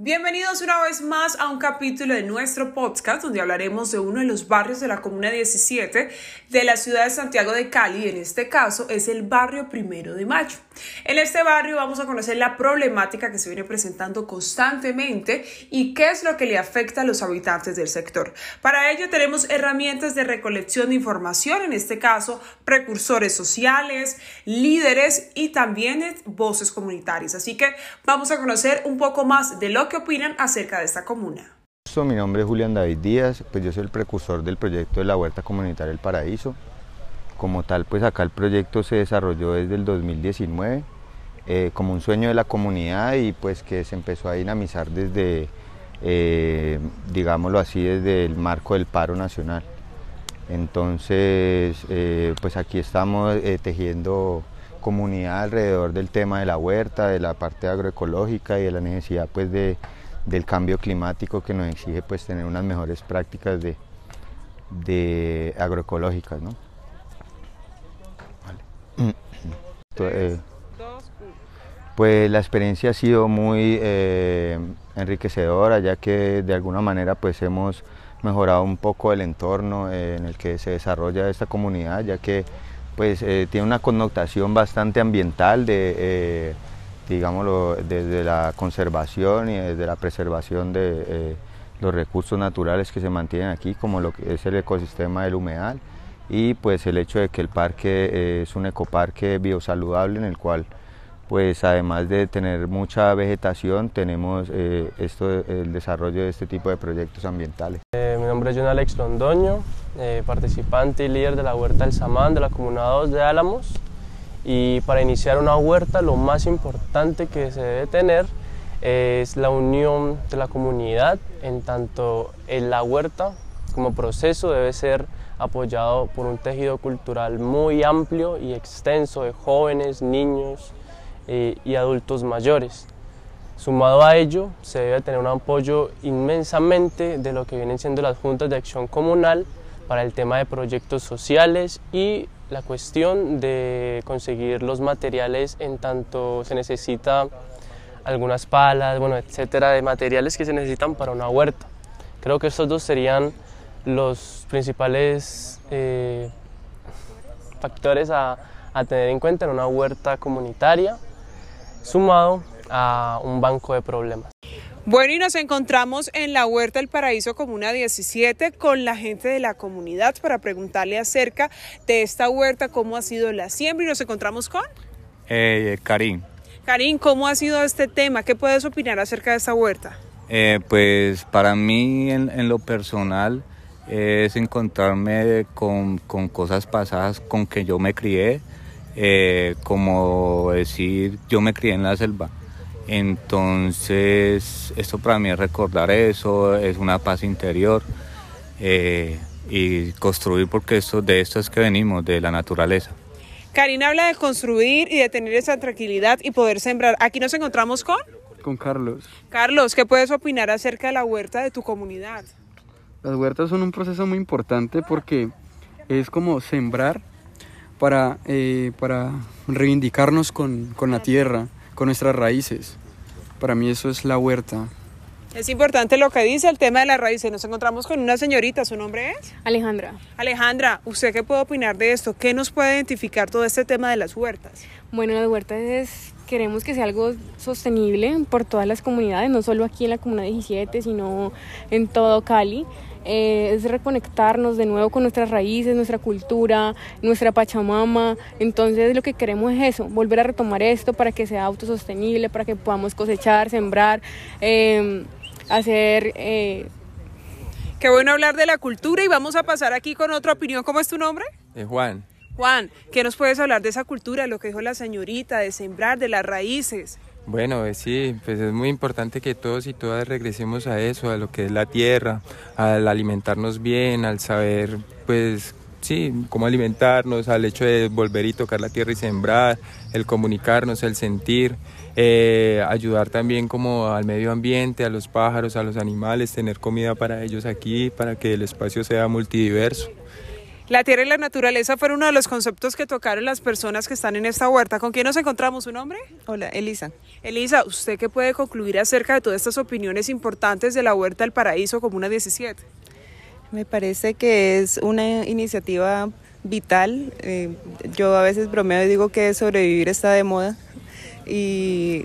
Bienvenidos una vez más a un capítulo de nuestro podcast donde hablaremos de uno de los barrios de la Comuna 17 de la ciudad de Santiago de Cali. En este caso es el barrio Primero de Mayo. En este barrio vamos a conocer la problemática que se viene presentando constantemente y qué es lo que le afecta a los habitantes del sector. Para ello tenemos herramientas de recolección de información, en este caso precursores sociales, líderes y también voces comunitarias. Así que vamos a conocer un poco más de lo qué opinan acerca de esta comuna. Mi nombre es Julián David Díaz, pues yo soy el precursor del proyecto de la Huerta Comunitaria El Paraíso. Como tal, pues acá el proyecto se desarrolló desde el 2019 eh, como un sueño de la comunidad y pues que se empezó a dinamizar desde, eh, digámoslo así, desde el marco del paro nacional. Entonces, eh, pues aquí estamos tejiendo comunidad alrededor del tema de la huerta, de la parte agroecológica y de la necesidad pues de, del cambio climático que nos exige pues tener unas mejores prácticas de, de agroecológicas. ¿no? Eh, pues la experiencia ha sido muy eh, enriquecedora ya que de alguna manera pues hemos mejorado un poco el entorno en el que se desarrolla esta comunidad ya que pues eh, tiene una connotación bastante ambiental de, eh, digámoslo, desde la conservación y desde la preservación de eh, los recursos naturales que se mantienen aquí, como lo que es el ecosistema del humedal y pues el hecho de que el parque es un ecoparque biosaludable en el cual pues además de tener mucha vegetación, tenemos eh, esto, el desarrollo de este tipo de proyectos ambientales. Eh, mi nombre es John Alex Londoño, eh, participante y líder de la huerta del Samán de la Comuna 2 de Álamos. Y para iniciar una huerta lo más importante que se debe tener es la unión de la comunidad, en tanto en la huerta como proceso debe ser apoyado por un tejido cultural muy amplio y extenso de jóvenes, niños, eh, y adultos mayores. Sumado a ello, se debe tener un apoyo inmensamente de lo que vienen siendo las juntas de acción comunal para el tema de proyectos sociales y la cuestión de conseguir los materiales en tanto se necesita algunas palas, bueno, etcétera, de materiales que se necesitan para una huerta. Creo que estos dos serían los principales eh, factores a, a tener en cuenta en una huerta comunitaria sumado a un banco de problemas. Bueno, y nos encontramos en la Huerta del Paraíso Comuna 17 con la gente de la comunidad para preguntarle acerca de esta huerta, cómo ha sido la siembra y nos encontramos con... Eh, Karim. Karim, ¿cómo ha sido este tema? ¿Qué puedes opinar acerca de esta huerta? Eh, pues para mí en, lo personal es encontrarme con, con cosas pasadas con que yo me crié, eh, como decir, yo me crié en la selva. Entonces, esto para mí es recordar eso, es una paz interior eh, y construir porque esto, de esto es que venimos, de la naturaleza. Karina habla de construir y de tener esa tranquilidad y poder sembrar. Aquí nos encontramos con... Con Carlos. Carlos, ¿qué puedes opinar acerca de la huerta de tu comunidad? Las huertas son un proceso muy importante porque es como sembrar para, eh, para reivindicarnos con, con la tierra, con nuestras raíces. Para mí eso es la huerta. Es importante lo que dice el tema de las raíces. Nos encontramos con una señorita, ¿su nombre es? Alejandra. Alejandra, ¿usted qué puede opinar de esto? ¿Qué nos puede identificar todo este tema de las huertas? Bueno, las huertas es, queremos que sea algo sostenible por todas las comunidades, no solo aquí en la Comuna 17, sino en todo Cali. Eh, es reconectarnos de nuevo con nuestras raíces, nuestra cultura, nuestra Pachamama. Entonces lo que queremos es eso, volver a retomar esto para que sea autosostenible, para que podamos cosechar, sembrar, em, hacer... Eh, Qué bueno hablar de la cultura y vamos a pasar aquí con otra opinión. ¿Cómo es tu nombre? Es Juan. Juan, ¿qué nos puedes hablar de esa cultura, lo que dijo la señorita, de sembrar, de las raíces? Bueno, eh, sí, pues es muy importante que todos y todas regresemos a eso, a lo que es la tierra, al alimentarnos bien, al saber, pues sí, cómo alimentarnos, al hecho de volver y tocar la tierra y sembrar, el comunicarnos, el sentir, eh, ayudar también como al medio ambiente, a los pájaros, a los animales, tener comida para ellos aquí, para que el espacio sea multidiverso. La tierra y la naturaleza fueron uno de los conceptos que tocaron las personas que están en esta huerta. ¿Con quién nos encontramos? ¿Su nombre? Hola, Elisa. Elisa, ¿usted qué puede concluir acerca de todas estas opiniones importantes de la Huerta del Paraíso Comuna 17? Me parece que es una iniciativa vital. Eh, yo a veces bromeo y digo que sobrevivir está de moda y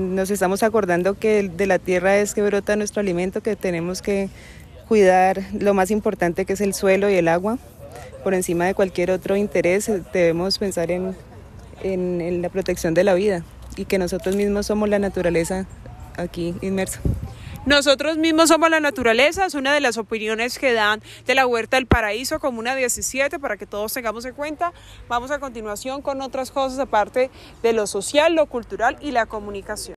nos estamos acordando que de la tierra es que brota nuestro alimento, que tenemos que cuidar lo más importante que es el suelo y el agua por encima de cualquier otro interés, eh, debemos pensar en, en, la protección de la vida y que nosotros mismos somos la naturaleza aquí inmersa. Nosotros mismos somos la naturaleza, es una de las opiniones que dan de la Huerta del Paraíso como una 17 para que todos tengamos en cuenta. Vamos a continuación con otras cosas aparte de lo social, lo cultural y la comunicación.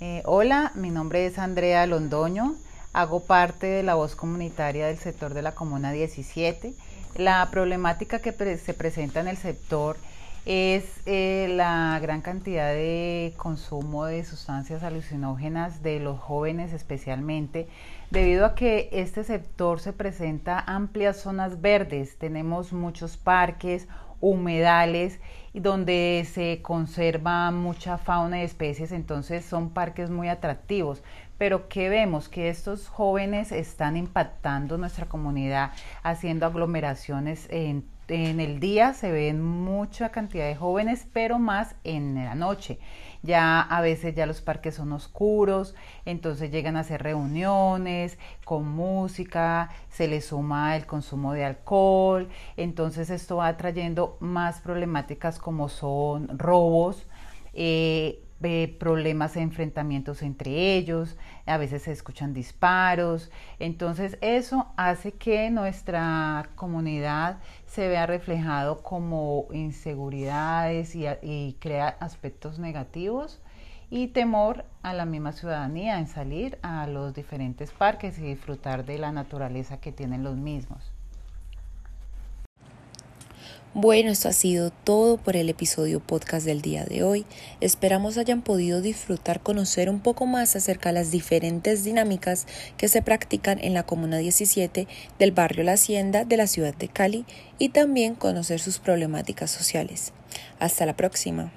Eh, hola, mi nombre es Andrea Londoño, hago parte de la voz comunitaria del sector de la Comuna 17 la problemática que se presenta en el sector es eh, la gran cantidad de consumo de sustancias alucinógenas de los jóvenes especialmente, debido a que este sector se presenta amplias zonas verdes, tenemos muchos parques, humedales donde se conserva mucha fauna y especies, entonces son parques muy atractivos pero que vemos que estos jóvenes están impactando nuestra comunidad, haciendo aglomeraciones en, en, el día, se ven mucha cantidad de jóvenes, pero más en la noche. Ya a veces ya los parques son oscuros, entonces llegan a hacer reuniones con música, se les suma el consumo de alcohol, entonces esto va trayendo más problemáticas como son robos, eh, problemas de enfrentamientos entre ellos, a veces se escuchan disparos, entonces eso hace que nuestra comunidad se vea reflejado como inseguridades y, y crea aspectos negativos y temor a la misma ciudadanía en salir a los diferentes parques y disfrutar de la naturaleza que tienen los mismos. Bueno, esto ha sido todo por el episodio podcast del día de hoy. Esperamos hayan podido disfrutar, conocer un poco más acerca de las diferentes dinámicas que se practican en la Comuna 17 del barrio La Hacienda de la ciudad de Cali y también conocer sus problemáticas sociales. Hasta la próxima.